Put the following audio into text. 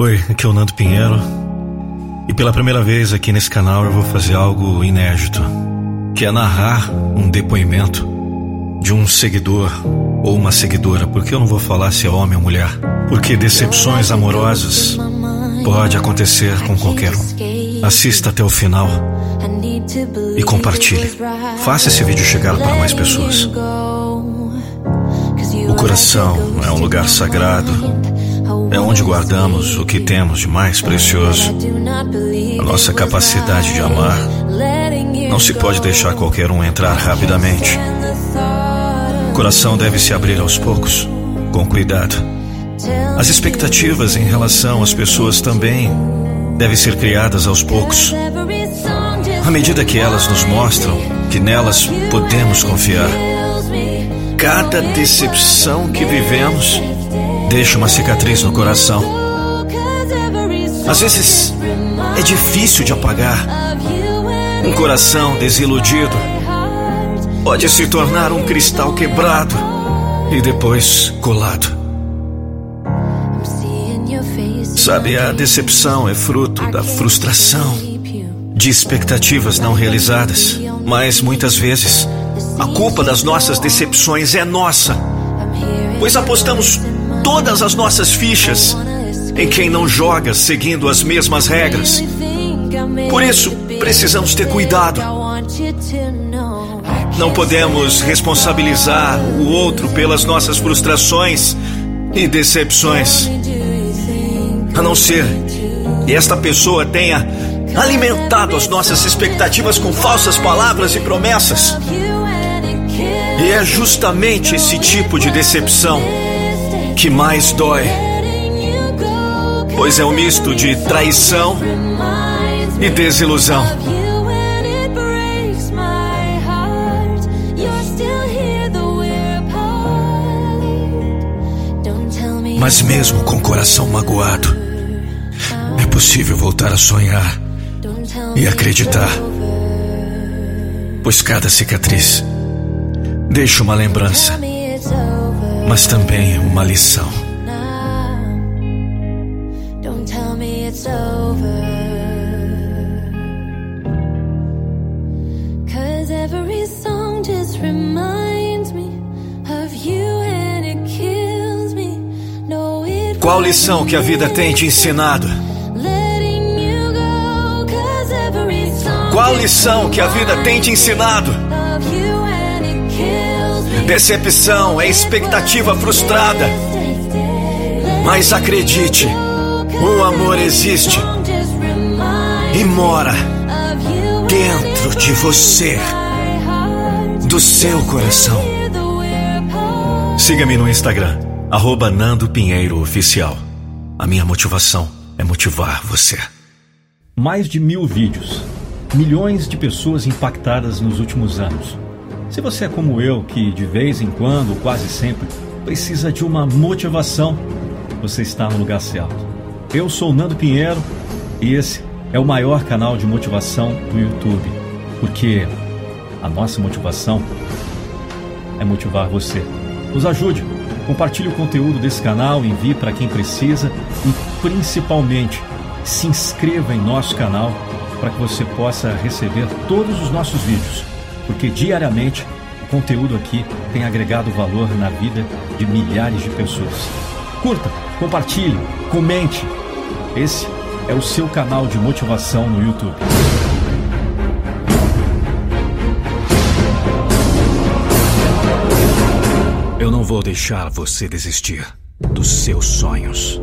Oi, aqui é o Nando Pinheiro. E pela primeira vez aqui nesse canal eu vou fazer algo inédito, que é narrar um depoimento de um seguidor ou uma seguidora, porque eu não vou falar se é homem ou mulher, porque decepções amorosas pode acontecer com qualquer um. Assista até o final e compartilhe. Faça esse vídeo chegar para mais pessoas. O coração é um lugar sagrado. É onde guardamos o que temos de mais precioso. A nossa capacidade de amar. Não se pode deixar qualquer um entrar rapidamente. O coração deve se abrir aos poucos, com cuidado. As expectativas em relação às pessoas também devem ser criadas aos poucos. À medida que elas nos mostram que nelas podemos confiar. Cada decepção que vivemos deixa uma cicatriz no coração. Às vezes é difícil de apagar. Um coração desiludido pode se tornar um cristal quebrado e depois colado. Sabe, a decepção é fruto da frustração, de expectativas não realizadas, mas muitas vezes a culpa das nossas decepções é nossa, pois apostamos todas as nossas fichas em quem não joga seguindo as mesmas regras. Por isso, precisamos ter cuidado. Não podemos responsabilizar o outro pelas nossas frustrações e decepções. A não ser que esta pessoa tenha alimentado as nossas expectativas com falsas palavras e promessas. E é justamente esse tipo de decepção que mais dói. Pois é um misto de traição e desilusão. Mas mesmo com o coração magoado, é possível voltar a sonhar e acreditar. Pois cada cicatriz deixa uma lembrança, mas também uma lição. Every song just reminds me of you and it kills me. No, it Qual lição que a vida tem te ensinado? Qual lição que a vida tem te ensinado? Decepção é expectativa frustrada. Mas acredite, o amor existe e mora dentro de você, do seu coração. Siga-me no Instagram, arroba Nando Pinheiro Oficial. A minha motivação é motivar você. Mais de mil vídeos milhões de pessoas impactadas nos últimos anos. Se você é como eu, que de vez em quando, quase sempre, precisa de uma motivação, você está no lugar certo. Eu sou Nando Pinheiro e esse é o maior canal de motivação do YouTube, porque a nossa motivação é motivar você. Nos ajude, compartilhe o conteúdo desse canal, envie para quem precisa e principalmente se inscreva em nosso canal para que você possa receber todos os nossos vídeos, porque diariamente o conteúdo aqui tem agregado valor na vida de milhares de pessoas. Curta, compartilhe, comente. Esse é o seu canal de motivação no YouTube. Eu não vou deixar você desistir dos seus sonhos.